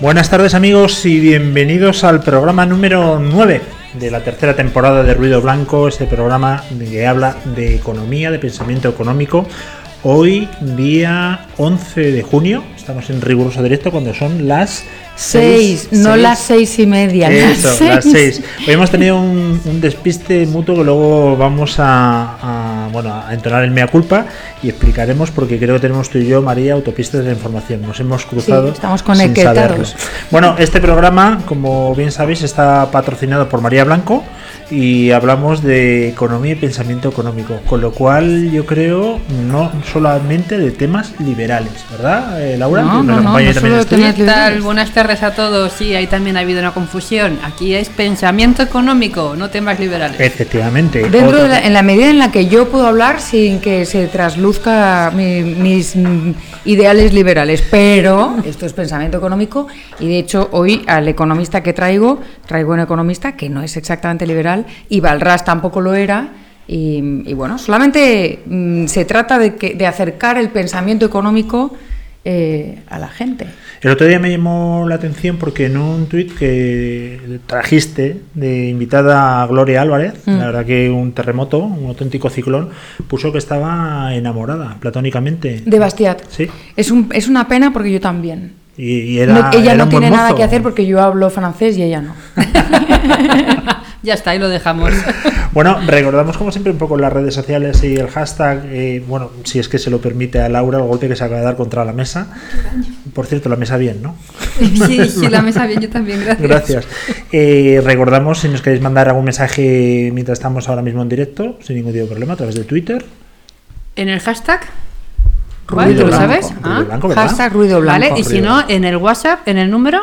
Buenas tardes amigos y bienvenidos al programa número 9 de la tercera temporada de Ruido Blanco, este programa que habla de economía, de pensamiento económico. Hoy, día 11 de junio, estamos en riguroso directo cuando son las Seis, no seis. las seis y media. Eso, las las seis. Hoy hemos tenido un, un despiste mutuo que luego vamos a, a, bueno, a entonar el mea culpa y explicaremos porque creo que tenemos tú y yo, María, autopistas de la información. Nos hemos cruzado. Sí, estamos sin conectados. saberlo. Bueno, este programa, como bien sabéis, está patrocinado por María Blanco y hablamos de economía y pensamiento económico, con lo cual yo creo no solamente de temas liberales, ¿verdad, eh, Laura? No, no, no, acompaña no a todos. Sí, ahí también ha habido una confusión. Aquí es pensamiento económico, no temas liberales. Efectivamente. Dentro de la- en la medida en la que yo puedo hablar sin que se trasluzca mi- mis mm, ideales liberales, pero esto es pensamiento económico y de hecho hoy al economista que traigo, traigo un economista que no es exactamente liberal y Balras tampoco lo era. Y, y bueno, solamente mm, se trata de, que, de acercar el pensamiento económico eh, a la gente. El otro día me llamó la atención porque en un tuit que trajiste de invitada a Gloria Álvarez, Mm. la verdad que un terremoto, un auténtico ciclón, puso que estaba enamorada platónicamente. De Bastiat. Sí. Es, un, es una pena porque yo también. Y, y era, No- ella era no tiene nada que hacer porque yo hablo francés y ella no. Ya está, ahí lo dejamos. Bueno, recordamos como siempre un poco las redes sociales y el hashtag, eh, bueno, si es que se lo permite a Laura, el golpe que se acaba de dar contra la mesa. Por cierto, la mesa bien, ¿no? Sí, sí, la mesa bien, yo también, gracias. Gracias. Eh, recordamos si nos queréis mandar algún mensaje mientras estamos ahora mismo en directo, sin ningún tipo de problema, a través de Twitter. En el hashtag. ¿Cuál? ¿Tú lo sabes? ruido Ah, blanco, ¿verdad? Hashtag ruido blanco. Vale, y si no, en el WhatsApp, en el número.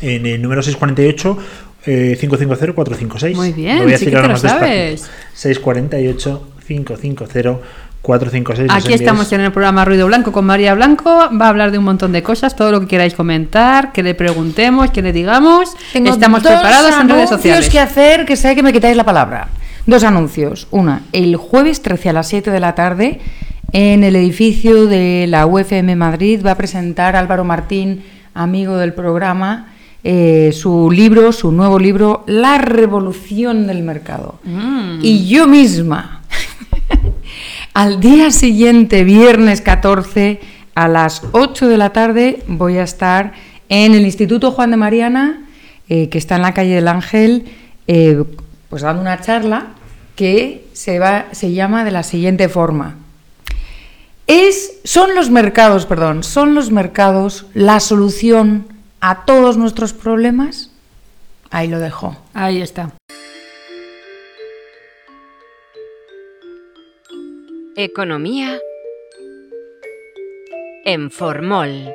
En el número 648 eh, 550 456. Muy bien, Lo voy a decir ahora más sabes. 648 550 456. Nos Aquí estamos en el programa Ruido Blanco con María Blanco. Va a hablar de un montón de cosas, todo lo que queráis comentar, que le preguntemos, que le digamos. Estamos dos preparados en redes anuncios sociales. que hacer que sé que me quitáis la palabra. Dos anuncios. Una, el jueves 13 a las 7 de la tarde, en el edificio de la UFM Madrid, va a presentar Álvaro Martín, amigo del programa, eh, su libro, su nuevo libro, La revolución del mercado. Mm. Y yo misma, al día siguiente, viernes 14, a las 8 de la tarde, voy a estar en el Instituto Juan de Mariana, eh, que está en la calle del Ángel, eh, pues dando una charla que se, va, se llama de la siguiente forma. Es, son los mercados, perdón, son los mercados la solución a todos nuestros problemas. Ahí lo dejo. Ahí está. Economía en Formol.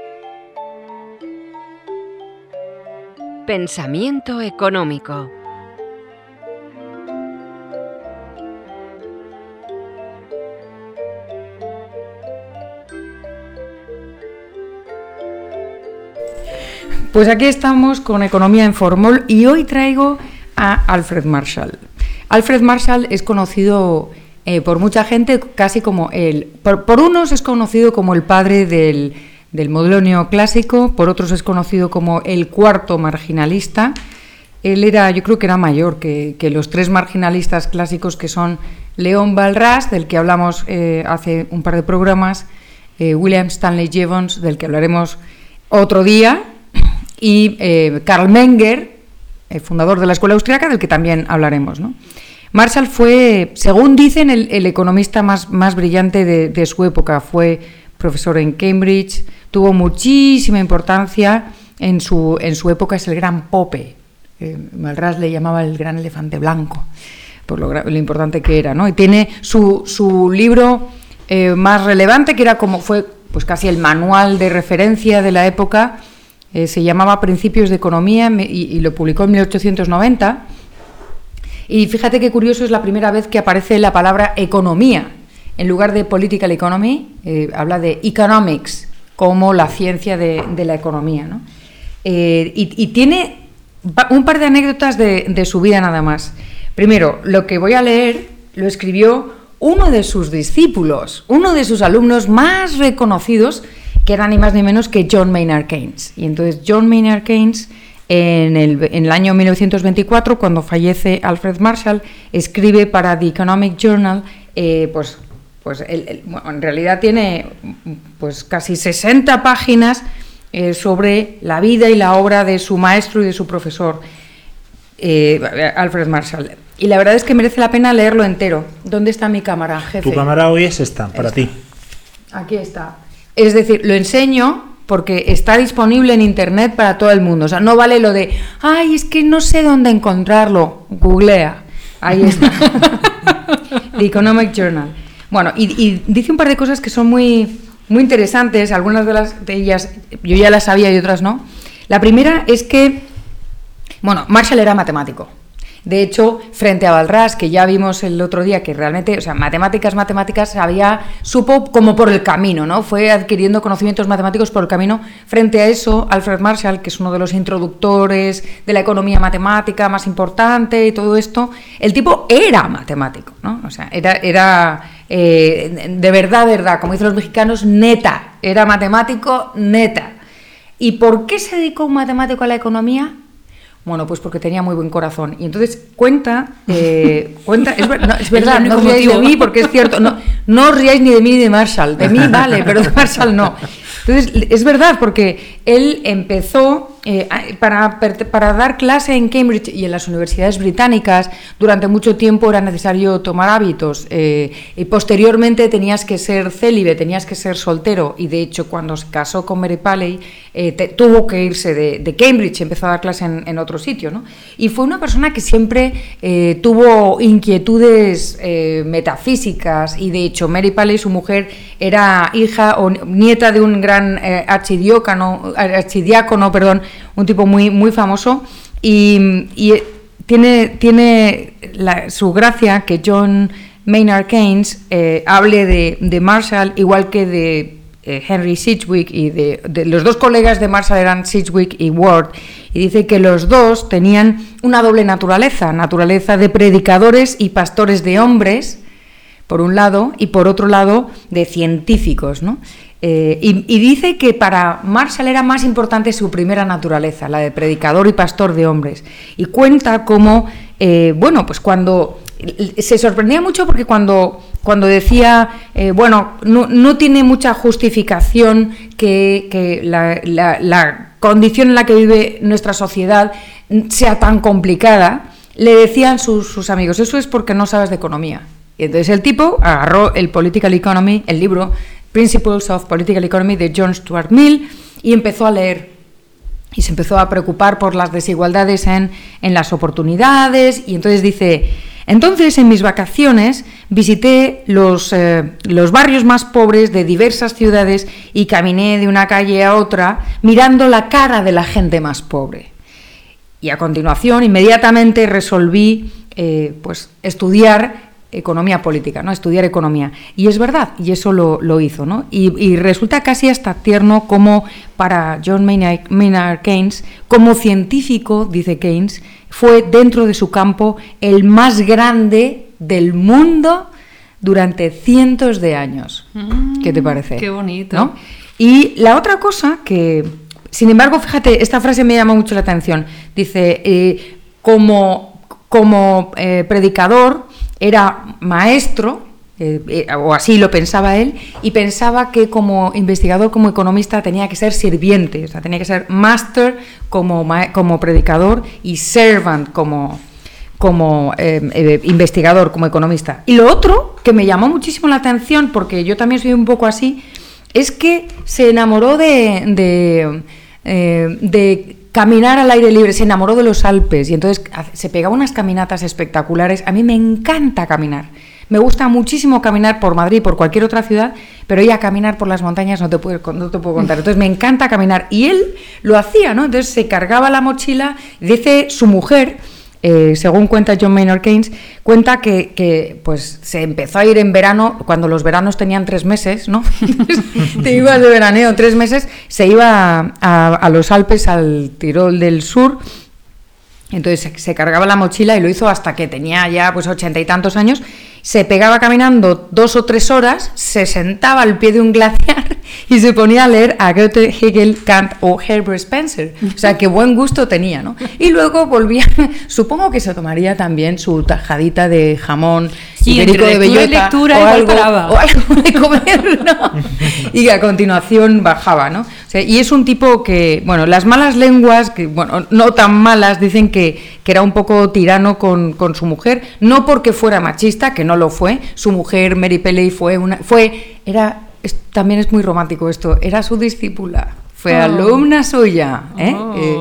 Pensamiento económico. Pues aquí estamos con Economía en Formol y hoy traigo a Alfred Marshall. Alfred Marshall es conocido eh, por mucha gente casi como el... Por, unos es conocido como el padre del, del modelo neoclásico, por otros es conocido como el cuarto marginalista. Él era, yo creo que era mayor que, que los tres marginalistas clásicos que son León Balras, del que hablamos eh, hace un par de programas, eh, William Stanley Jevons, del que hablaremos otro día, y eh, Karl Menger, el fundador de la Escuela Austriaca, del que también hablaremos. ¿no? Marshall fue, según dicen, el, economista más, brillante de, su época. Fue profesor en Cambridge, tuvo muchísima importancia en su, en su época, es el gran Pope. Eh, Malras le llamaba el gran elefante blanco, por lo, lo importante que era. ¿no? Y tiene su, su libro eh, más relevante, que era como fue pues casi el manual de referencia de la época, eh, se llamaba Principios de Economía y, lo publicó en 1890. Y fíjate qué curioso es la primera vez que aparece la palabra economía. En lugar de political economy, eh, habla de economics, como la ciencia de, la economía. ¿no? Eh, y, tiene un par de anécdotas de su vida nada más. Primero, lo que voy a leer lo escribió uno de sus discípulos, uno de sus alumnos más reconocidos, que era ni más ni menos que John Maynard Keynes. Y entonces John Maynard Keynes, en el, en el año 1924, cuando fallece Alfred Marshall, escribe para The Economic Journal, eh, pues, pues el- el- bueno, en realidad tiene pues casi 60 páginas eh, sobre la vida y la obra de su maestro y de su profesor, eh, Alfred Marshall. Y la verdad es que merece la pena leerlo entero. ¿Dónde está mi cámara, jefe? Tu cámara hoy es esta, para ti. Aquí está. Es decir, lo enseño porque está disponible en internet para todo el mundo. O sea, no vale lo de, ay, es que no sé dónde encontrarlo. Googlea. Ahí está. The Economic Journal. Bueno, y, dice un par de cosas que son muy, muy interesantes. Algunas de, las, de ellas yo ya las sabía y otras no. La primera es que, bueno, Marshall era matemático. De hecho, frente a Balras, que ya vimos el otro día que realmente, o sea, matemáticas, matemáticas, sabía, supo como por el camino, ¿no? Fue adquiriendo conocimientos matemáticos por el camino. Frente a eso, Alfred Marshall, que es uno de los introductores de la economía matemática más importante y todo esto, el tipo era matemático, ¿no? O sea, era, era eh, de verdad, verdad, como dicen los mexicanos, neta, era matemático neta. ¿Y por qué se dedicó un matemático a la economía? Bueno, pues porque tenía muy buen corazón. Y entonces cuenta, eh, cuenta, es, ver- no, es verdad, no os riáis de mí porque es cierto, no, no os riáis ni de mí ni de Marshall, de mí vale, pero de Marshall no. Entonces, es verdad, porque él empezó eh, para, para dar clase en Cambridge y en las universidades británicas, durante mucho tiempo era necesario tomar hábitos eh, y posteriormente tenías que ser célibe, tenías que ser soltero y de hecho cuando se casó con Mary Paley eh, te- tuvo que irse de, de Cambridge, empezó a dar clase en, en otro sitio, ¿no? Y fue una persona que siempre eh, tuvo inquietudes eh, metafísicas y de hecho Mary Paley, su mujer, era hija o nieta de un gran eh, archidiácono, archidiácono, perdón, un tipo muy, muy famoso y, eh, tiene, tiene su gracia que John Maynard Keynes eh, hable de, de Marshall igual que de eh, Henry Sidgwick y de, de- los dos colegas de Marshall eran Sidgwick y Ward y dice que los dos tenían una doble naturaleza, naturaleza de predicadores y pastores de hombres por un lado y por otro lado de científicos, ¿no? Eh, y, dice que para Marshall era más importante su primera naturaleza, la de predicador y pastor de hombres. Y cuenta cómo, eh, bueno, pues cuando se sorprendía mucho porque cuando, cuando decía, eh, bueno, no, no tiene mucha justificación que, que la, la- la condición en la que vive nuestra sociedad sea tan complicada, le decían sus, sus amigos, eso es porque no sabes de economía. Y entonces el tipo agarró el Political Economy, el libro Principles of Political Economy de John Stuart Mill, y empezó a leer. Y se empezó a preocupar por las desigualdades en, en las oportunidades. Y entonces dice, entonces en mis vacaciones visité los, eh, los barrios más pobres de diversas ciudades y caminé de una calle a otra mirando la cara de la gente más pobre. Y a continuación, inmediatamente resolví eh, pues, estudiar economía política, ¿no? Estudiar economía. Y es verdad, y eso lo, lo hizo, ¿no? Y, y resulta casi hasta tierno como para John Maynard, Maynard Keynes, como científico, dice Keynes, fue dentro de su campo el más grande del mundo durante cientos de años. ¿Qué te parece? qué bonito. ¿No? Y la otra cosa que, sin embargo, fíjate, esta frase me llama mucho la atención. Dice, eh, como, como eh, predicador era maestro, eh, eh, o así lo pensaba él, y pensaba que como investigador, como economista, tenía que ser sirviente, o sea, tenía que ser master como, como predicador y servant como, como eh, eh, investigador, como economista. Y lo otro que me llamó muchísimo la atención, porque yo también soy un poco así, es que se enamoró de, de caminar al aire libre, se enamoró de los Alpes y entonces se pegaba unas caminatas espectaculares. A mí me encanta caminar. Me gusta muchísimo caminar por Madrid, por cualquier otra ciudad, pero ya caminar por las montañas no te, puedo, no te puedo contar. Entonces me encanta caminar. Y él lo hacía, ¿no? Entonces se cargaba la mochila, dice su mujer, eh, según cuenta John Maynard Keynes, cuenta que, pues, se empezó a ir en verano, cuando los veranos tenían tres meses, ¿no? Te ibas de veraneo tres meses, se iba a los Alpes, al Tirol del Sur, entonces se, cargaba la mochila y lo hizo hasta que tenía ya pues ochenta y tantos años. Se pegaba caminando dos o tres horas, se sentaba al pie de un glaciar y se ponía a leer a Goethe, Hegel, Kant o Herbert Spencer. O sea, qué buen gusto tenía, ¿no? Y luego volvía, supongo que se tomaría también su tajadita de jamón sí, ibérico de bellota lectura o, y algo, o algo de comer, ¿no? Y a continuación bajaba, ¿no? Sea, y es un tipo que, bueno, las malas lenguas, que bueno, no tan malas, dicen que, que era un poco tirano con, con, su mujer, no porque fuera machista, que no lo fue, su mujer Mary Peley fue una, fue, era, es, también es muy romántico esto, era su discípula, fue oh. alumna suya, ¿eh? Oh. eh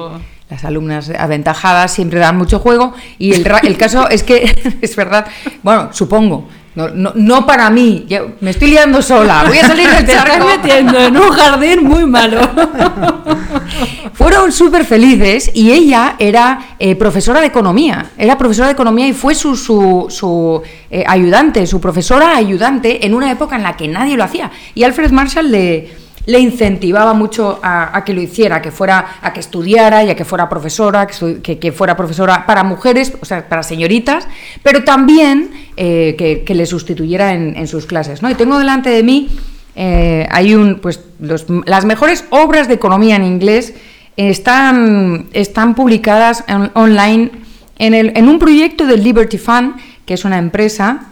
las alumnas aventajadas siempre dan mucho juego y el, el caso es que es verdad, bueno, supongo, no, no, no, para mí, yo me estoy liando sola, voy a salir del charco. metiendo en un jardín muy malo. Fueron súper felices y ella era eh, profesora de economía, era profesora de economía y fue su, su, su eh, ayudante, su profesora ayudante en una época en la que nadie lo hacía. Y Alfred Marshall le le incentivaba mucho a, que lo hiciera, que fuera, a que estudiara y a que fuera profesora, que, fuera profesora para mujeres, o sea, para señoritas, pero también eh, que, le sustituyera en, sus clases. ¿no? Y tengo delante de mí, eh, hay un, pues, las mejores obras de economía en inglés están, están publicadas en, online en, el, en un proyecto del Liberty Fund, que es una empresa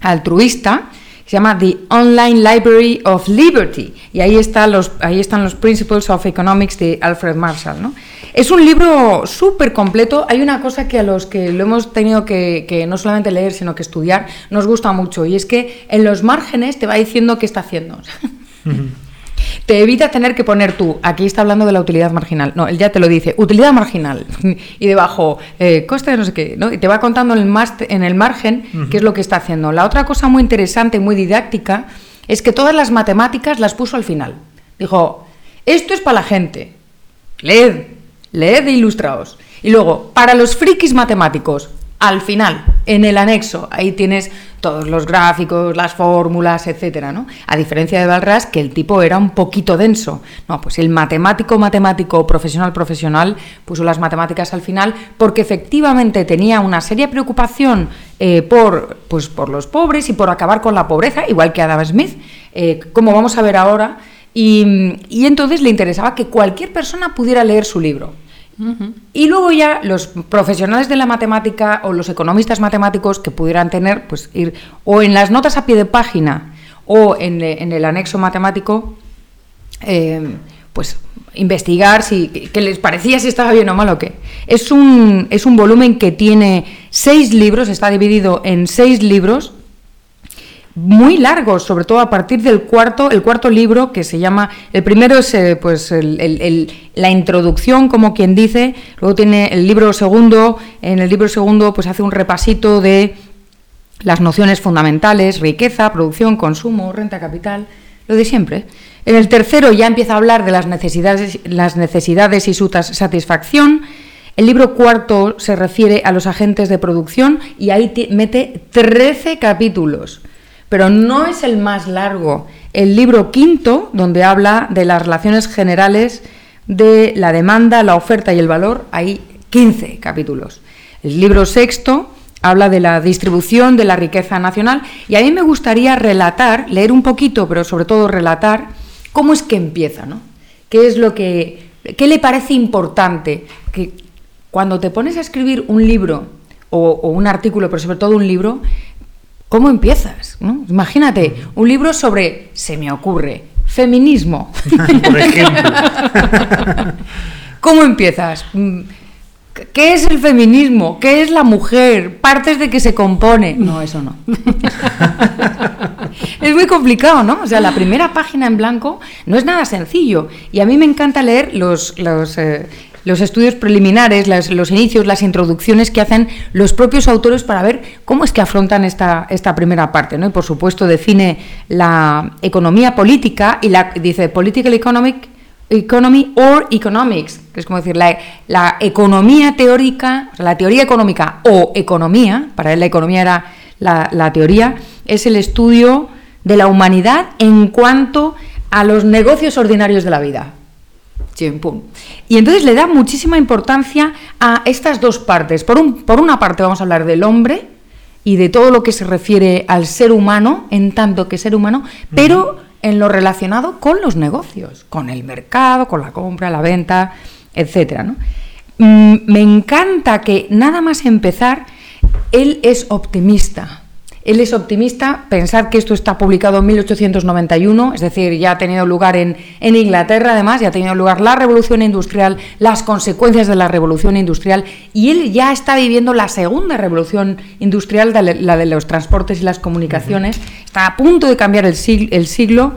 altruista, se llama The Online Library of Liberty y ahí, está los, ahí están los Principles of Economics de Alfred Marshall. ¿no? Es un libro súper completo. Hay una cosa que a los que lo hemos tenido que, que, no solamente leer, sino que estudiar, nos gusta mucho y es que en los márgenes te va diciendo qué está haciendo. Te evita tener que poner tú, aquí está hablando de la utilidad marginal. No, él ya te lo dice, utilidad marginal. Y debajo, eh, coste de no sé qué, ¿no? Y te va contando en el, en el margen uh -huh. qué es lo que está haciendo. La otra cosa muy interesante, muy didáctica, es que todas las matemáticas las puso al final. Dijo, esto es para la gente. Leed, leed e ilustraos. Y luego, para los frikis matemáticos, al final, en el anexo, ahí tienes todos los gráficos, las fórmulas, etcétera, ¿no? A diferencia de Balras, que el tipo era un poquito denso. No, pues el matemático, matemático, profesional, profesional, puso las matemáticas al final porque efectivamente tenía una seria preocupación eh, por, pues, por los pobres y por acabar con la pobreza, igual que Adam Smith, eh, como vamos a ver ahora, y, y entonces le interesaba que cualquier persona pudiera leer su libro. Y luego ya los profesionales de la matemática o los economistas matemáticos que pudieran tener, pues ir o en las notas a pie de página o en, en el anexo matemático, eh, pues investigar si que les parecía si estaba bien o mal o qué. Es un, es un volumen que tiene seis libros, está dividido en seis libros muy largos, sobre todo a partir del cuarto, el cuarto libro que se llama, el primero es eh, pues el, la introducción, como quien dice, luego tiene el libro segundo, en el libro segundo pues hace un repasito de las nociones fundamentales, riqueza, producción, consumo, renta capital, lo de siempre. En el tercero ya empieza a hablar de las necesidades, las necesidades y su satisfacción. El libro cuarto se refiere a los agentes de producción y ahí mete 13 capítulos pero no es el más largo. El libro quinto, donde habla de las relaciones generales de la demanda, la oferta y el valor, hay 15 capítulos. El libro sexto habla de la distribución de la riqueza nacional y a mí me gustaría relatar, leer un poquito, pero sobre todo relatar cómo es que empieza, ¿no? ¿Qué es lo que qué le parece importante que cuando te pones a escribir un libro o, o un artículo, pero sobre todo un libro, ¿Cómo empiezas? ¿no? Imagínate, un libro sobre, se me ocurre, feminismo. Por ejemplo. ¿Cómo empiezas? ¿Qué es el feminismo? ¿Qué es la mujer? ¿Partes de que se compone? No, eso no. es muy complicado, ¿no? O sea, la primera página en blanco no es nada sencillo. Y a mí me encanta leer los, los, eh, los estudios preliminares, las- los inicios, las introducciones que hacen los propios autores para ver cómo es que afrontan esta, esta primera parte. ¿no? Y por supuesto define la economía política y la, dice political economic, economy or economics, que es como decir la, la economía teórica, o sea, la teoría económica o economía, para él la economía era la, la teoría, es el estudio de la humanidad en cuanto a los negocios ordinarios de la vida. Y entonces le da muchísima importancia a estas dos partes. Por, un- por una parte vamos a hablar del hombre y de todo lo que se refiere al ser humano, en tanto que ser humano, pero en lo relacionado con los negocios, con el mercado, con la compra, la venta, etcétera. ¿no? Mm, Me encanta que nada más empezar, él es optimista. Él es optimista, pensar que esto está publicado en 1891, es decir, ya ha tenido lugar en, en Inglaterra, además, ya ha tenido lugar la revolución industrial, las consecuencias de la revolución industrial, y él ya está viviendo la segunda revolución industrial, la de los transportes y las comunicaciones, está a punto de cambiar el el siglo,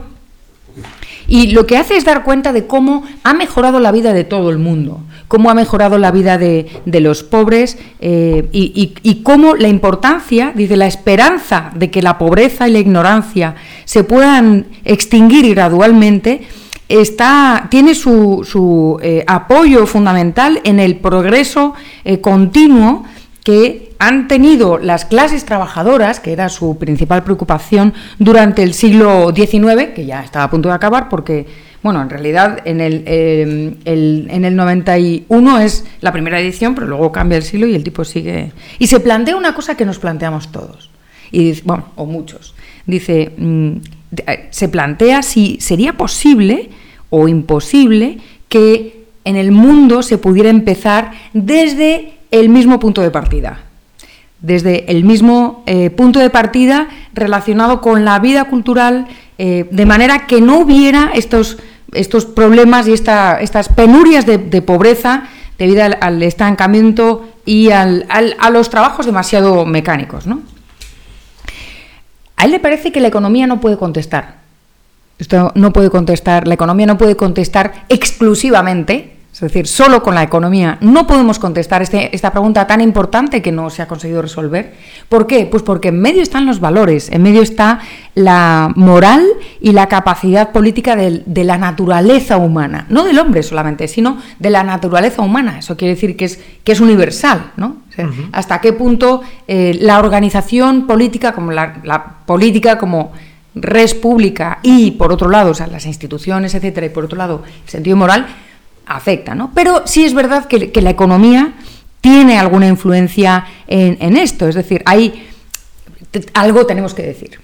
y lo que hace es dar cuenta de cómo ha mejorado la vida de todo el mundo, cómo ha mejorado la vida de, los pobres eh, y, cómo la importancia, dice, la esperanza de que la pobreza y la ignorancia se puedan extinguir gradualmente, está, tiene su, su, eh, apoyo fundamental en el progreso eh, continuo que han tenido las clases trabajadoras, que era su principal preocupación durante el siglo XIX, que ya estaba a punto de acabar, porque, bueno, en realidad en el, eh, el- en el 91 es la primera edición, pero luego cambia el siglo y el tipo sigue. Y se plantea una cosa que nos planteamos todos, bueno, o muchos. Dice, mm, eh, se plantea si sería posible o imposible que en el mundo se pudiera empezar desde el mismo punto de partida desde el mismo eh, punto de partida relacionado con la vida cultural, eh, de manera que no hubiera estos, estos problemas y esta- estas penurias de, pobreza debido al, estancamiento y al- a los trabajos demasiado mecánicos. ¿no? A él le parece que la economía no puede contestar. Esto no puede contestar, la economía no puede contestar exclusivamente, es decir, solo con la economía no podemos contestar este- esta pregunta tan importante que no se ha conseguido resolver. ¿Por qué? Pues porque en medio están los valores, en medio está la moral y la capacidad política de, la naturaleza humana, no del hombre solamente, sino de la naturaleza humana. Eso quiere decir que es, que es universal, ¿no? O sea, Hasta qué punto eh, la organización política, como la, la política como res pública y por otro lado, o sea, las instituciones, etcétera, y por otro lado, el sentido moral, afecta, ¿no? Pero sí es verdad que, la economía tiene alguna influencia en, en esto, es decir, hay algo tenemos que decir.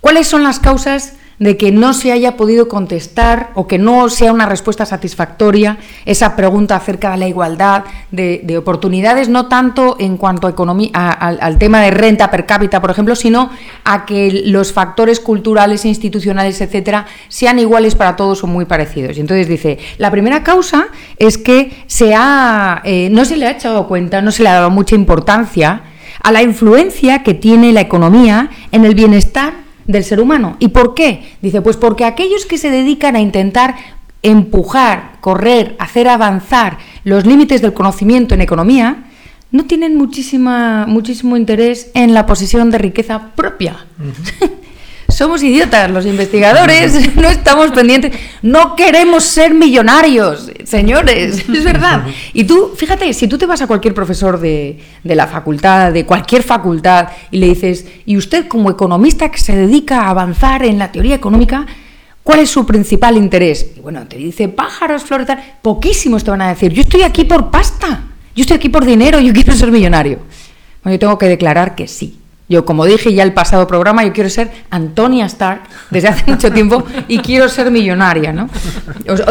¿Cuáles son las causas de que no se haya podido contestar o que no sea una respuesta satisfactoria esa pregunta acerca de la igualdad de, de oportunidades, no tanto en cuanto a economía, a- al, al tema de renta per cápita, por ejemplo, sino a que los factores culturales, institucionales, etcétera, sean iguales para todos o muy parecidos. Y entonces dice, la primera causa es que se ha, eh, no se le ha echado cuenta, no se le ha dado mucha importancia a la influencia que tiene la economía en el bienestar del ser humano. ¿Y por qué? Dice, pues porque aquellos que se dedican a intentar empujar, correr, hacer avanzar los límites del conocimiento en economía, no tienen muchísima, muchísimo interés en la posesión de riqueza propia. Somos idiotas los investigadores, no estamos pendientes, no queremos ser millonarios, señores, es verdad. Y tú, fíjate, si tú te vas a cualquier profesor de, de la facultad, de cualquier facultad, y le dices, y usted como economista que se dedica a avanzar en la teoría económica, ¿cuál es su principal interés? Y bueno, te dice pájaros, flores, tal, poquísimos te van a decir, yo estoy aquí por pasta, yo estoy aquí por dinero, yo quiero ser millonario. Bueno, yo tengo que declarar que sí. Yo, como dije ya el pasado programa, yo quiero ser Antonia Stark desde hace mucho tiempo y quiero ser millonaria, ¿no? Os-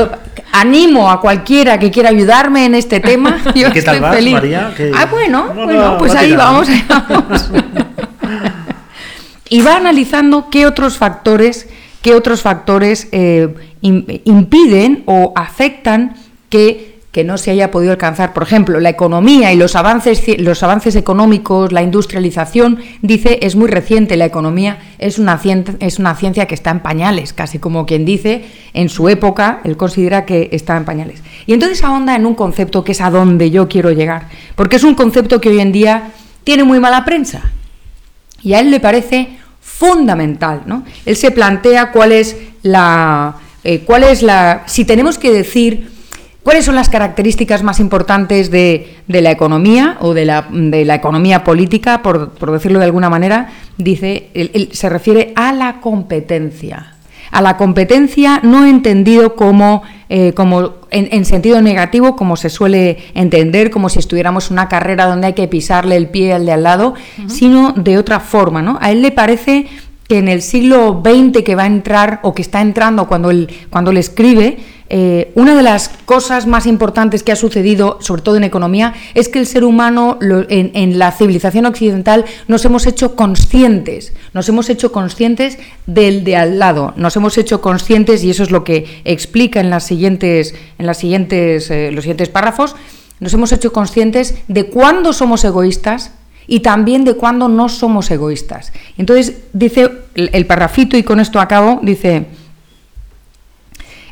animo a cualquiera que quiera ayudarme en este tema. Yo ¿Qué tal estoy vas, feliz. María? ¿Qué- Ah, bueno, No, bueno, no, pues ahí vamos, ahí vamos. y va analizando qué otros factores, qué otros factores eh, im- impiden o afectan que que no se haya podido alcanzar. Por ejemplo, la economía y los avances, los avances económicos, la industrialización, dice, es muy reciente. La economía es una, ciencia, es una ciencia que está en pañales, casi como quien dice, en su época, él considera que está en pañales. Y entonces ahonda en un concepto que es a donde yo quiero llegar, porque es un concepto que hoy en día tiene muy mala prensa. Y a él le parece fundamental, ¿no? Él se plantea cuál es la... Eh, cuál es la... Si tenemos que decir ¿Cuáles son las características más importantes de, la economía o de la, de la economía política, por, decirlo de alguna manera? Dice, se refiere a la competencia. A la competencia no entendido como, eh, como en, sentido negativo, como se suele entender, como si estuviéramos en una carrera donde hay que pisarle el pie al de al lado, sino de otra forma. ¿no? A él le parece que en el siglo XX que va a entrar o que está entrando cuando él, cuando él escribe, eh, una de las cosas más importantes que ha sucedido, sobre todo en economía, es que el ser humano en, la civilización occidental nos hemos hecho conscientes, nos hemos hecho conscientes del de al lado, nos hemos hecho conscientes, y eso es lo que explica en, las siguientes, en las siguientes, eh, los siguientes párrafos, nos hemos hecho conscientes de cuándo somos egoístas y también de cuándo no somos egoístas. Entonces, dice el, el parrafito, y con esto acabo, dice...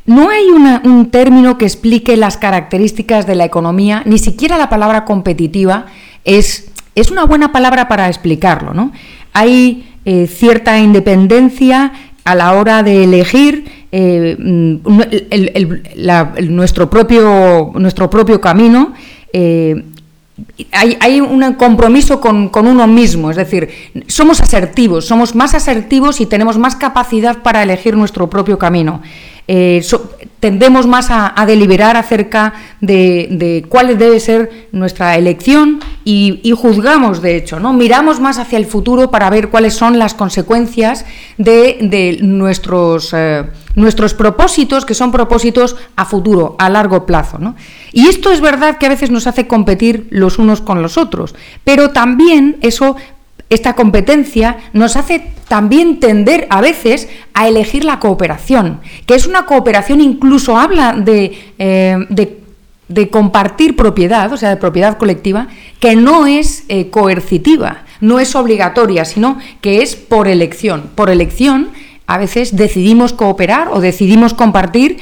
No hay un término que explique las características de la economía, ni siquiera la palabra competitiva es, es una buena palabra para explicarlo. ¿no? Hay eh, cierta independencia a la hora de elegir eh, nuestro, propio, nuestro propio camino. Eh, hay, un compromiso con, con, uno mismo, es decir, somos asertivos, somos más asertivos y tenemos más capacidad para elegir nuestro propio camino. Eh, tendemos más a, deliberar acerca de, cuál debe ser nuestra elección y, juzgamos, de hecho, ¿no? miramos más hacia el futuro para ver cuáles son las consecuencias de, nuestros, eh, nuestros propósitos, que son propósitos a futuro, a largo plazo. Y esto es verdad que a veces nos hace competir los unos con los otros, pero también eso esta competencia nos hace también tender a veces a elegir la cooperación, que es una cooperación incluso habla de, eh, compartir propiedad, o sea, de propiedad colectiva, que no es eh, coercitiva, no es obligatoria, sino que es por elección. Por elección a veces decidimos cooperar o decidimos compartir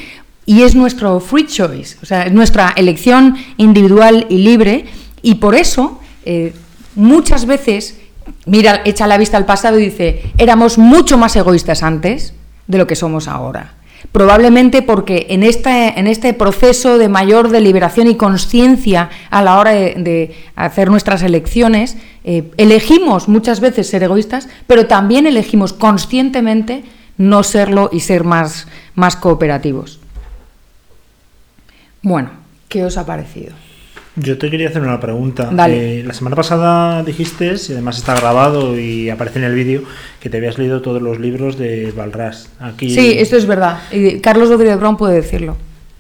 y es nuestro free choice, o sea, es nuestra elección individual y libre y por eso eh, muchas veces mira, echa la vista al pasado y dice, éramos mucho más egoístas antes de lo que somos ahora. Probablemente porque en este, en este proceso de mayor deliberación y conciencia a la hora de, hacer nuestras elecciones, eh, elegimos muchas veces ser egoístas, pero también elegimos conscientemente no serlo y ser más, más cooperativos. Bueno, ¿qué os ha parecido? Yo te quería hacer una pregunta. Dale. Eh, la semana pasada dijiste, y además está grabado y aparece en el vídeo, que te habías leído todos los libros de Balras. Aquí... Sí, esto es verdad. Y Carlos Rodríguez Brown puede decirlo.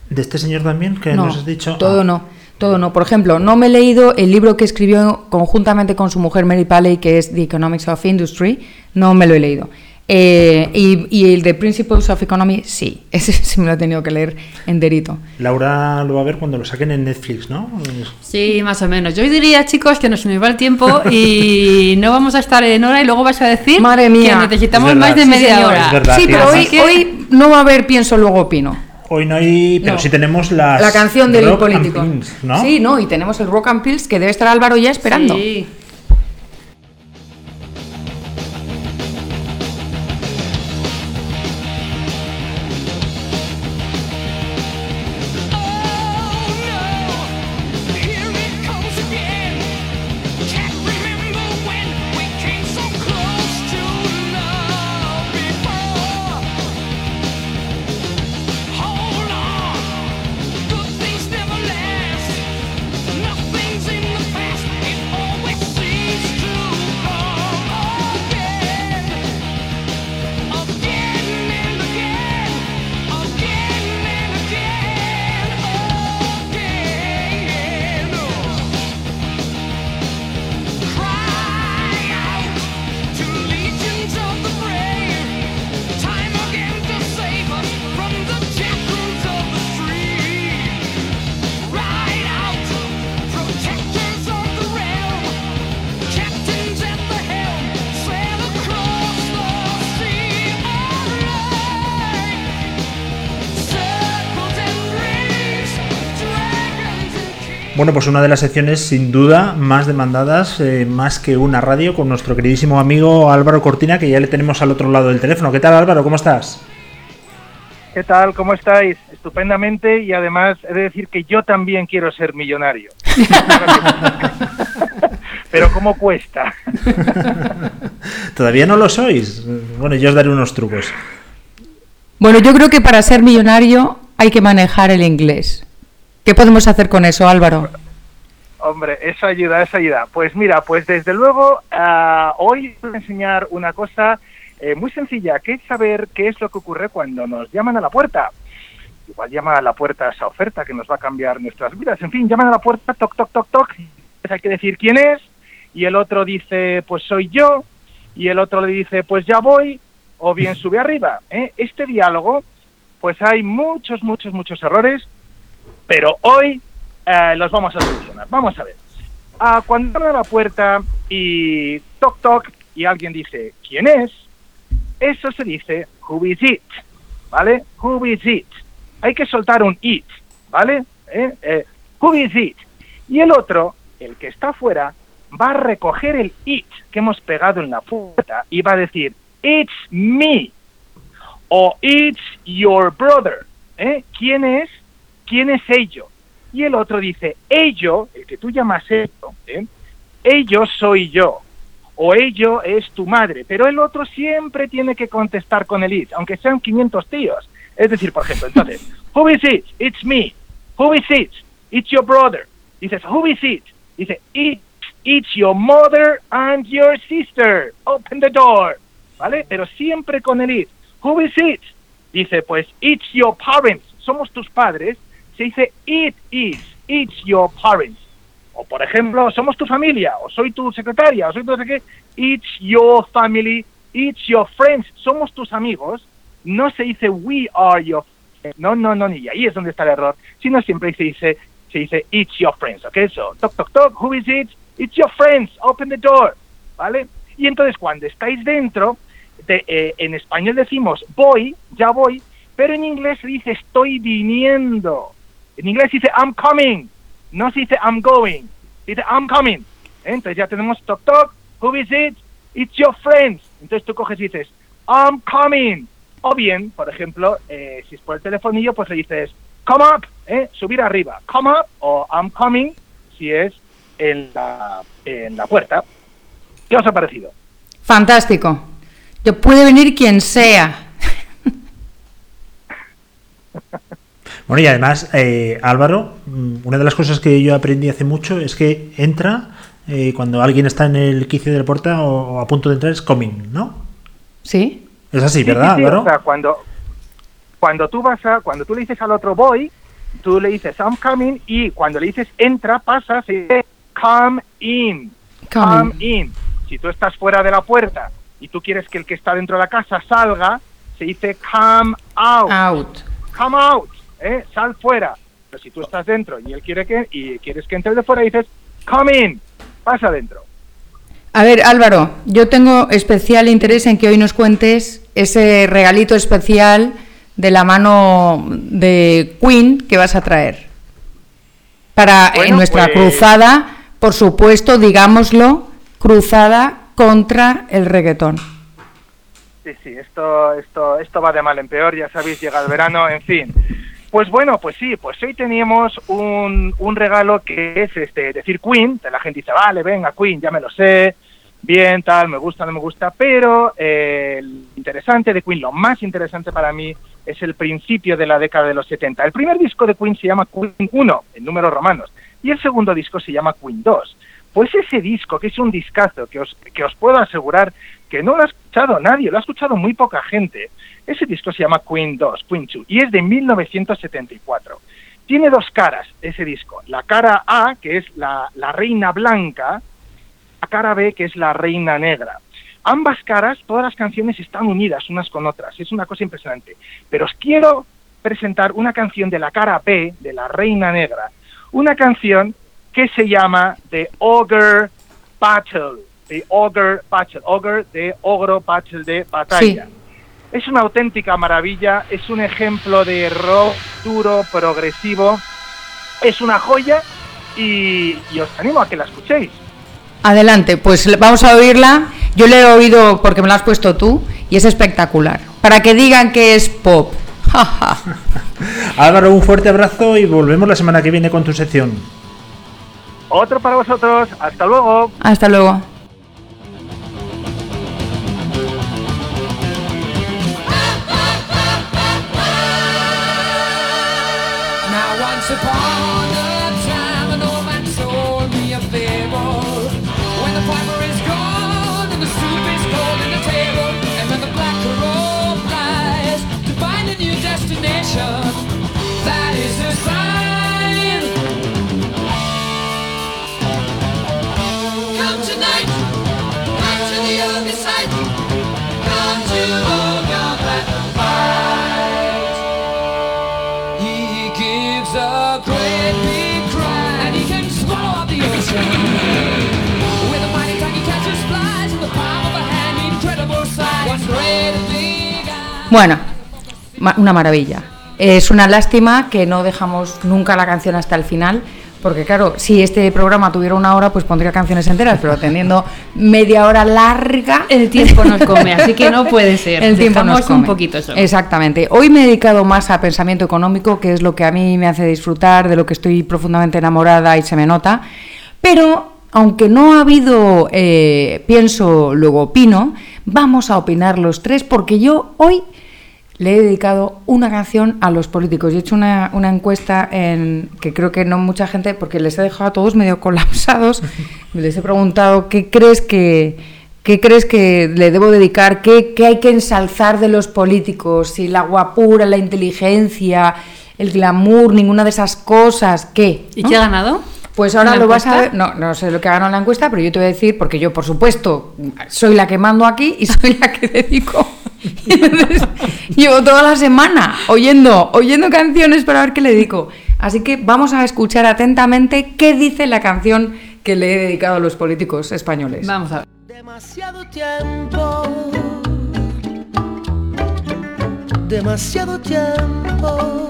¿De este señor también? que nos has dicho? Todo ah. no. Todo no. Por ejemplo, no me he leído el libro que escribió conjuntamente con su mujer Mary Paley, que es The Economics of Industry. No me lo he leído. Eh, y, el de Principles of Economy, sí, ese sí me lo he tenido que leer enterito. Laura lo va a ver cuando lo saquen en Netflix, ¿no? Sí, más o menos. Yo diría, chicos, que nos va el tiempo y no vamos a estar en hora y luego vas a decir Madre mía. que necesitamos más de media hora. sí, pero hoy, no va a haber pienso, luego opino. Hoy no hay, pero sí tenemos la canción del político. ¿no? Sí, no, y tenemos el Rock and Pills que debe estar Álvaro ya esperando. Sí. Bueno, pues una de las secciones sin duda más demandadas, eh, más que una radio, con nuestro queridísimo amigo Álvaro Cortina, que ya le tenemos al otro lado del teléfono. ¿Qué tal Álvaro? ¿Cómo estás? ¿Qué tal? ¿Cómo estáis? Estupendamente y además he de decir que yo también quiero ser millonario. Pero ¿cómo cuesta? Todavía no lo sois. Bueno, yo os daré unos trucos. Bueno, yo creo que para ser millonario hay que manejar el inglés. ¿Qué podemos hacer con eso, Álvaro? Hombre, eso ayuda, eso ayuda. Pues mira, pues desde luego ah, hoy voy a enseñar una cosa eh, muy sencilla, que es saber qué es lo que ocurre cuando nos llaman a la puerta. Igual llama a la puerta esa oferta que nos va a cambiar nuestras vidas. En fin, llaman a la puerta, toc, toc, toc, toc. Hay que decir quién es y el otro dice, pues soy yo, y el otro le dice, pues ya voy, o bien sube arriba. ¿eh? Este diálogo, pues hay muchos, muchos, muchos errores, pero hoy eh, los vamos a solucionar. Vamos a ver. Ah, cuando abre la puerta y toc, toc, y alguien dice, ¿quién es? Eso se dice, who is it? ¿Vale? Who is it? Hay que soltar un it, ¿vale? ¿Eh? Eh, who is it? Y el otro, el que está afuera, va a recoger el it que hemos pegado en la puerta y va a decir, it's me, o it's your brother. ¿Eh? ¿Quién es? ¿Quién es ello? Y el otro dice, ello, el que tú llamas ello, ¿eh? ello soy yo, o ello es tu madre, pero el otro siempre tiene que contestar con el it, aunque sean 500 tíos. Es decir, por ejemplo, entonces, who is it? It's me. Who is it? It's your brother. Dices, who is it? Dice, it's, it's your mother and your sister. Open the door. ¿Vale? Pero siempre con el it. Who is it? Dice, pues, it's your parents. Somos tus padres. Se dice, it is. It's your parents. O por ejemplo, somos tu familia, o soy tu secretaria, o soy tu no sé qué. It's your family, it's your friends. Somos tus amigos. No se dice we are your friends. No, no, no, y ahí es donde está el error. Sino siempre se dice, se dice it's your friends, ¿ok? So, toc, toc, toc, who is it? It's your friends, open the door, ¿vale? Y entonces cuando estáis dentro, de, eh, en español decimos voy, ya voy, pero en inglés se dice estoy viniendo. En inglés dice I'm coming, no se dice I'm going, dice I'm coming. Entonces ya tenemos toc toc, who is it? It's your friends. Entonces tú coges y dices I'm coming. O bien, por ejemplo, eh, si es por el telefonillo, pues le dices come up, ¿eh? subir arriba, come up o I'm coming si es en la, en la puerta. ¿Qué os ha parecido? Fantástico. Yo puede venir quien sea. Bueno, y además, eh, Álvaro, mm, una de las cosas que yo aprendí hace mucho es que entra eh, cuando alguien está en el quicio de la puerta o, o a punto de entrar, es coming, ¿no? ¿Sí? Es así, Sí, ¿verdad, sí, sí, Álvaro? o sea, cuando, cuando tú vas a, cuando tú le dices al otro voy, tú le dices I'm coming y cuando le dices entra, pasa, se dice come in. Come in. Si tú estás fuera de la puerta y tú quieres que el que está dentro de la casa salga, se dice come out. Out. Come out. ¿Eh? Sal fuera. Pero si tú estás dentro y él quiere que y quieres que entre de fuera, dices come in. Pasa adentro. A ver, Álvaro, yo tengo especial interés en que hoy nos cuentes ese regalito especial de la mano de Queen que vas a traer. Para en Bueno, nuestra pues- cruzada, por supuesto, digámoslo, cruzada contra el reggaetón. Sí, sí, esto, esto, esto va de mal en peor, ya sabéis, llega el verano, en fin. Pues bueno, pues sí, pues hoy teníamos un, un regalo que es este decir Queen, que la gente dice, vale, venga, Queen, ya me lo sé, bien, tal, me gusta, no me gusta, pero eh, interesante de Queen, lo más interesante para mí, es el principio de la década de los 70. El primer disco de Queen se llama Queen 1, en números romanos, y el segundo disco se llama Queen 2. Pues ese disco, que es un discazo, que os, que os puedo asegurar que no lo ha escuchado nadie, lo ha escuchado muy poca gente. Ese disco se llama Queen 2, Queen 2, y es de 1974. Tiene dos caras ese disco. La cara A, que es la, la reina blanca, la cara B, que es la reina negra. Ambas caras, todas las canciones están unidas unas con otras, es una cosa impresionante. Pero os quiero presentar una canción de la cara B, de la reina negra, una canción que se llama The Ogre Battle, The Ogre Battle, Ogre de ogro, battle de batalla. Es una auténtica maravilla, es un ejemplo de rock duro, progresivo, es una joya y, y os animo a que la escuchéis. Adelante, pues vamos a oírla. Yo le he oído porque me la has puesto tú y es espectacular. Para que digan que es pop. Álvaro, un fuerte abrazo y volvemos la semana que viene con tu sección. Otro para vosotros, hasta luego. Hasta luego. Bueno, ma- una maravilla. Es una lástima que no dejamos nunca la canción hasta el final, porque claro, si este programa tuviera una hora, pues pondría canciones enteras, pero teniendo media hora larga... El tiempo nos come, así que no puede ser. El tiempo nos come. un poquito solo. Exactamente. Hoy me he dedicado más a pensamiento económico, que es lo que a mí me hace disfrutar, de lo que estoy profundamente enamorada y se me nota. Pero, aunque no ha habido eh, pienso, luego opino, vamos a opinar los tres, porque yo hoy le he dedicado una canción a los políticos. Yo he hecho una, una encuesta en que creo que no mucha gente, porque les he dejado a todos medio colapsados, les he preguntado qué crees que, qué crees que le debo dedicar, qué, qué hay que ensalzar de los políticos, si la guapura, la inteligencia, el glamour, ninguna de esas cosas, ¿qué? ¿Y ¿no? qué ha ganado? Pues ahora ¿La lo vas a ver. No, no sé lo que ha ganado la encuesta, pero yo te voy a decir, porque yo, por supuesto, soy la que mando aquí y soy la que dedico. Llevo toda la semana oyendo, oyendo canciones para ver qué le dedico. Así que vamos a escuchar atentamente qué dice la canción que le he dedicado a los políticos españoles. Vamos a ver. Demasiado tiempo. Demasiado tiempo.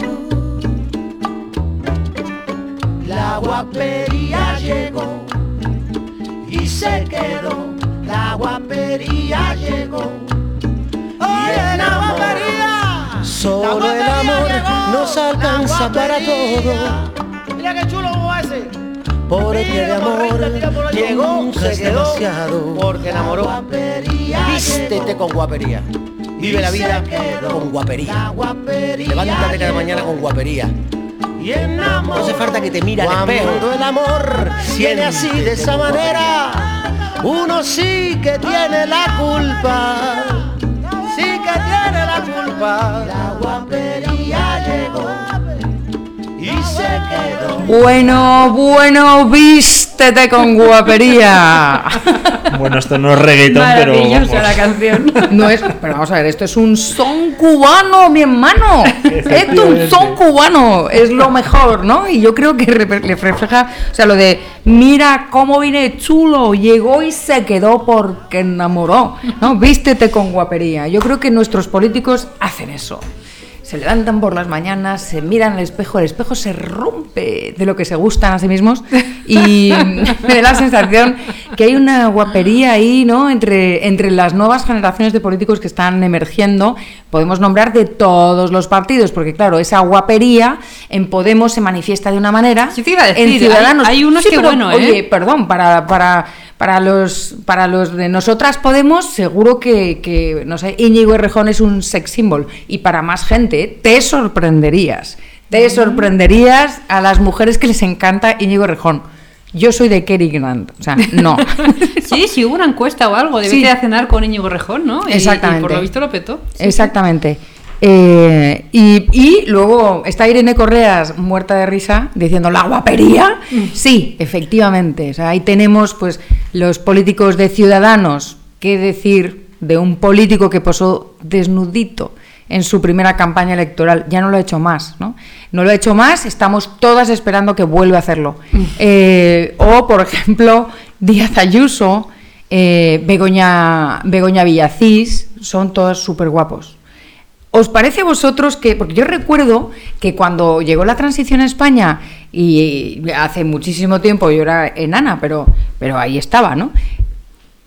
La guapería llegó y se quedó. La guapería llegó. Solo el amor nos alcanza para todo. Mira qué chulo ese. Porque de amor llegó, se quedó, porque enamoró. Vístete con guapería. Vive la vida con guapería. Levántate cada mañana con guapería. No hace falta que te mire al espejo. El amor viene así, de esa manera, uno sí que tiene la culpa. Sí que tiene la culpa. La guapería llegó y se quedó. Bueno, bueno, vístete con guapería. Bueno, esto no es reggaetón, pero Maravillosa vamos. la canción. No es, pero vamos a ver, esto es un son cubano, mi hermano. Esto es un son cubano, es lo mejor, ¿no? Y yo creo que le refleja, o sea, lo de mira cómo viene chulo, llegó y se quedó porque enamoró, ¿no? Vístete con guapería. Yo creo que nuestros políticos hacen eso. Se levantan por las mañanas, se miran al espejo, el espejo se rompe de lo que se gustan a sí mismos y me da la sensación que hay una guapería ahí, ¿no? Entre, entre las nuevas generaciones de políticos que están emergiendo. Podemos nombrar de todos los partidos, porque claro, esa guapería en Podemos se manifiesta de una manera. Sí te iba a decir, en Ciudadanos. hay- hay unos que, bueno, ¿eh? Oye, perdón, para, para, para, los, para los de nosotras Podemos, seguro que, que, no sé, Íñigo Errejón es un sex symbol. Y para más gente, te sorprenderías. Te sorprenderías a las mujeres que les encanta Íñigo Errejón. Yo soy de Cary Grant, o sea, no. Sí, sí, hubo una encuesta o algo. Debiste Sí. a cenar con Íñigo Rejón, ¿no? Exactamente. Y, por lo visto lo petó. Sí, Exactamente. Eh, y, y luego está Irene Correas muerta de risa diciendo la guapería. Sí, efectivamente. O sea, ahí tenemos pues los políticos de Ciudadanos. ¿Qué decir de un político que posó desnudito en su primera campaña electoral? Ya no lo ha hecho más, ¿no? No lo ha hecho más. Estamos todas esperando que vuelva a hacerlo. Eh, o, por ejemplo, Díaz Ayuso, eh, Begoña, Begoña Villacís, son todos súper guapos. ¿Os parece a vosotros que, porque yo recuerdo que cuando llegó la transición a España, y hace muchísimo tiempo yo era enana, pero, pero ahí estaba, ¿no?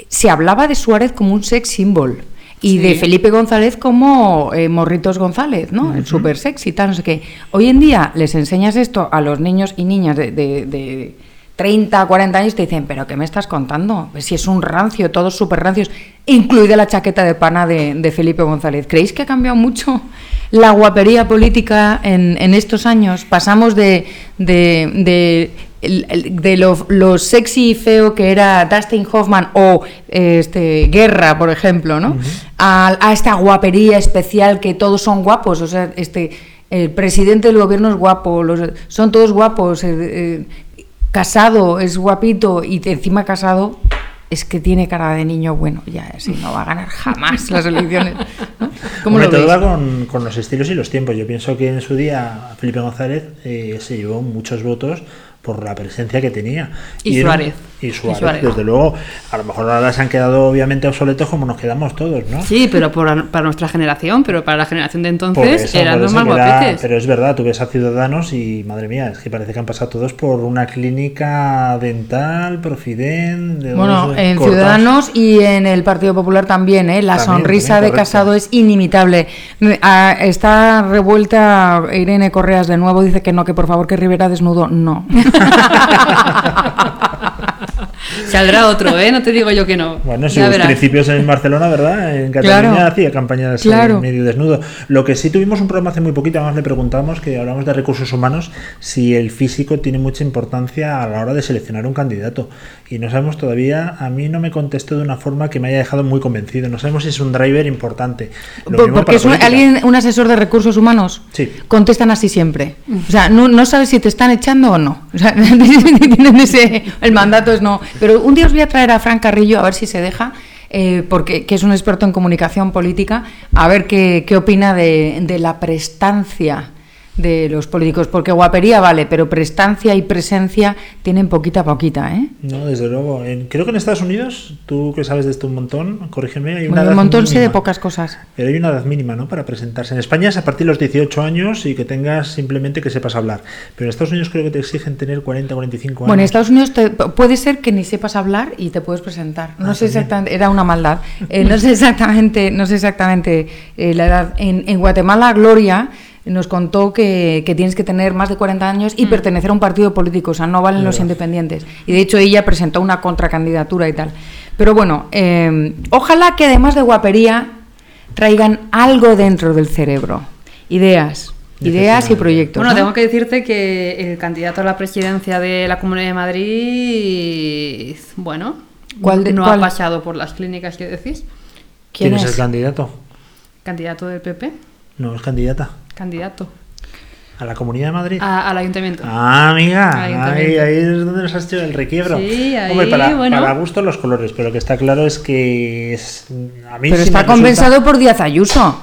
Se hablaba de Suárez como un sex symbol. Y Sí. de Felipe González como eh, Morritos González, ¿no? El super sexy, tal, no sé qué. Hoy en día les enseñas esto a los niños y niñas de, de, de 30, 40 años y te dicen, ¿pero qué me estás contando? Si es un rancio, todos súper rancios, incluida la chaqueta de pana de, de Felipe González. ¿Creéis que ha cambiado mucho la guapería política en, en estos años? Pasamos de, de, de, de lo, lo sexy y feo que era Dustin Hoffman o eh, este, Guerra, por ejemplo, ¿no? a, a esta guapería especial que todos son guapos, o sea, este... El presidente del gobierno es guapo, los, son todos guapos. eh, eh, casado es guapito y encima casado es que tiene cara de niño bueno, ya así no va a ganar jamás las elecciones. ¿no? ¿Cómo Hombre, lo todo va con, con los estilos y los tiempos. Yo pienso que en su día Felipe González eh, se llevó muchos votos por la presencia que tenía. Y era- Suárez. Y Suárez, Y Suárez. desde luego. A lo mejor ahora se han quedado obviamente obsoletos como nos quedamos todos, ¿no? Sí, pero por- para nuestra generación, pero para la generación de entonces eso, eran los más guapetes. pero es verdad, tú ves a Ciudadanos y madre mía, es que parece que han pasado todos por una clínica dental, Profiden. de Bueno, dos, en. Ciudadanos y en el Partido Popular también, ¿eh? La También, sonrisa también, de. Casado es inimitable. Está revuelta Irene Correas de nuevo, dice que no, que por favor que Rivera desnudo, no. Saldrá otro, ¿eh? No te digo yo que no. Bueno, sus verás. principios en Barcelona, ¿verdad? En Cataluña Claro. hacía campañas Claro. medio desnudo. Lo que sí tuvimos un programa hace muy poquito, además le preguntamos, que hablamos de recursos humanos, si el físico tiene mucha importancia a la hora de seleccionar un candidato. Y no sabemos todavía, a mí no me contestó de una forma que me haya dejado muy convencido. No sabemos si es un driver importante. Lo Por- Porque es un, alguien, un asesor de recursos humanos. Sí. Contestan así siempre. O sea, no, no sabes si te están echando o no. O sea, ese, el mandato es no. Pero un día os voy a traer a Fran Carrillo a ver si se deja, eh, porque que es un experto en comunicación política, a ver qué, qué opina de la prestancia de los políticos. Porque guapería vale, pero prestancia y presencia tienen poquita a poquita, ¿eh? No, desde luego. En- creo que en Estados Unidos, tú que sabes de esto un montón, corrígeme, hay una Bueno, edad un montón sé de pocas cosas. Pero hay una edad mínima, ¿no? Para presentarse. En España es a partir de los 18 años y que tengas simplemente que sepas hablar. Pero en Estados Unidos creo que te exigen tener 40, 45 años. Bueno, en Estados Unidos te- puede ser que ni sepas hablar y te puedes presentar. No Ah, sé exactamente, era una maldad. Eh, no sé exactamente, no sé exactamente eh, la edad. En, en Guatemala, Gloria nos contó que, que tienes que tener más de 40 años Mm. y pertenecer a un partido político, o sea, no valen los independientes. Y de hecho ella presentó una contracandidatura y tal. Pero bueno, eh, ojalá que además de guapería traigan algo dentro del cerebro. Ideas, ideas y proyectos. Bueno, ¿no? tengo que decirte que el candidato a la presidencia de la Comunidad de Madrid, bueno, ¿Cuál de- no cuál? ha pasado por las clínicas que decís. ¿Quién, ¿Quién es es? el candidato? Candidato del PP, No, es candidata. Candidato ¿A la Comunidad de Madrid? a- al ayuntamiento. Ah, amiga, Al ahí, ayuntamiento. ahí es donde nos has hecho el requiebro. Sí, ahí, Hombre, para, bueno. para gusto los colores, pero lo que está claro es que es, a mí Pero sí está me resulta- compensado por Díaz Ayuso.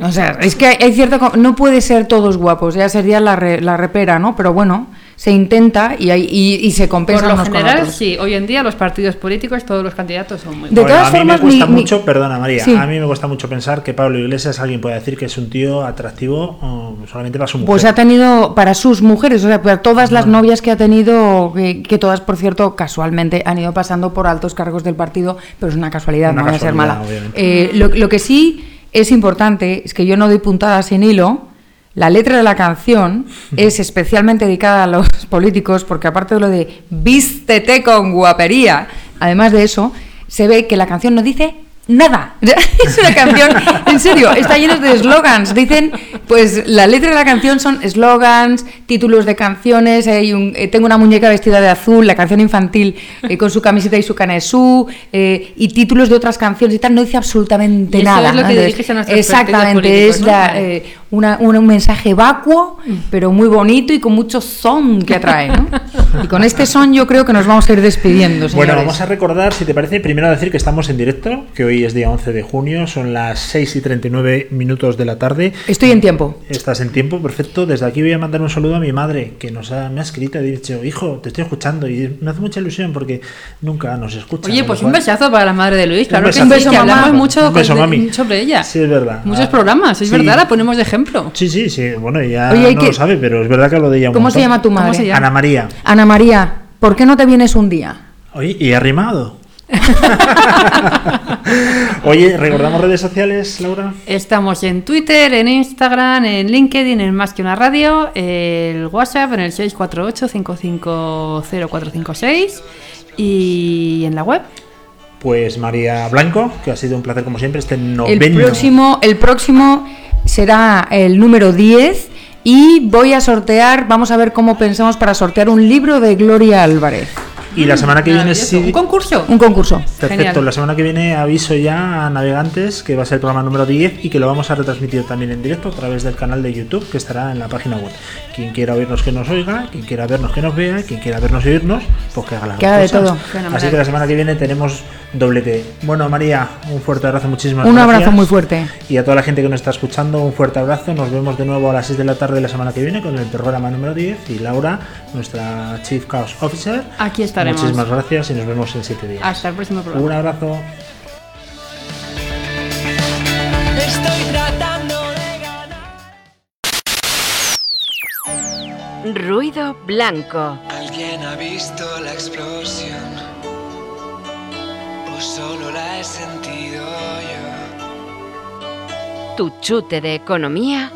O sea, es que hay, cierta... No puede ser todos guapos, ya sería la, re- la repera, ¿no? Pero bueno, se intenta y, hay, y, y se Por compensa lo unos con general, otros. sí. Hoy en día los partidos políticos, todos los candidatos son muy De Bueno, todas a mí formas, me cuesta mi- mi- mucho, perdona María, Sí. a mí me cuesta mucho pensar que Pablo Iglesias alguien puede decir que es un tío atractivo oh, solamente para su mujer. Pues ha tenido para sus mujeres, o sea, para todas las novias que ha tenido, que, que todas, por cierto, casualmente han ido pasando por altos cargos del partido, pero es una casualidad, Una no voy a ser mala. Eh, lo, lo que sí es importante es que yo no doy puntadas sin hilo. La letra de la canción es especialmente dedicada a los políticos porque aparte de lo de vístete con guapería, además de eso, se ve que la canción no dice nada. Es una canción, en serio, está lleno de eslogans. Dicen, pues la letra de la canción son eslogans, títulos de canciones. hay un- eh, tengo una muñeca vestida de azul, la canción infantil eh, con su camiseta y su canesú, eh, y títulos de otras canciones y tal. No dice absolutamente Y eso nada. es lo ¿no? que Entonces, diriges a Exactamente, es ¿no? la. Una- un mensaje vacuo, pero muy bonito y con mucho son que atrae. ¿no? Y con este son yo creo que nos vamos a ir despidiendo. Bueno, señores. vamos a recordar, si te parece, primero decir que estamos en directo, que hoy es día 11 de junio, son las 6 y 39 minutos de la tarde. Estoy en tiempo. Estás en tiempo, perfecto. Desde aquí voy a mandar un saludo a mi madre, que nos ha, me ha escrito y ha dicho, hijo, te estoy escuchando. Y me hace mucha ilusión porque nunca nos escucha. Oye, pues un besazo para la madre de Luis, claro que besazo. sí, Un beso, que mamá. hablamos mucho Un beso, con- mami. sobre ella. Sí, es verdad. Muchos Ah, programas, es sí. verdad, la ponemos de ejemplo. Sí, sí, sí. Bueno, ella Oye, no que- lo sabe, pero es verdad que hablo de ella un ¿Cómo se llama tu ¿Cómo madre? llama? Ana María. Ana María, ¿por qué no te vienes un día? Oye, y ha rimado. Oye, ¿recordamos redes sociales, Laura? Estamos en Twitter, en Instagram, en LinkedIn, en Más que una radio, el WhatsApp en el 648-550-456 y en la web. Pues María Blanco, que ha sido un placer como siempre, este noveno. El próximo, el próximo será el número 10 y voy a sortear, vamos a ver cómo pensamos para sortear un libro de Gloria Álvarez. Y la semana que viene sí. ¿Un concurso? Un concurso. Perfecto, Genial. la semana que viene aviso ya a navegantes que va a ser el programa número 10 y que lo vamos a retransmitir también en directo a través del canal de YouTube que estará en la página web. Quien quiera oírnos que nos oiga, quien quiera vernos que nos vea, quien quiera vernos y oírnos, pues que haga las Que haga de cosas. todo. Así que la semana que viene tenemos doblete. Bueno, María, un fuerte abrazo, muchísimas Un gracias. abrazo muy fuerte. Y a toda la gente que nos está escuchando, un fuerte abrazo. Nos vemos de nuevo a las 6 de la tarde la semana que viene con el programa número 10 y Laura, nuestra Chief Chaos Officer. Aquí estaremos. Muchísimas gracias y nos vemos en 7 días. Hasta el próximo programa. Un abrazo. Estoy tratando de ganar. Ruido blanco. ¿Alguien ha visto la explosión? ¿O solo la he sentido yo? Tu chute de economía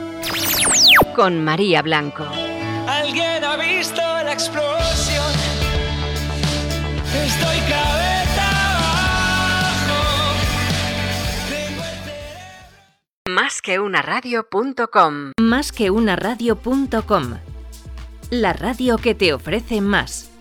con María Blanco. ¿Alguien ha visto la explosión? Estoy. Más que una radio.com. Más que una radio.com. La radio que te ofrece más.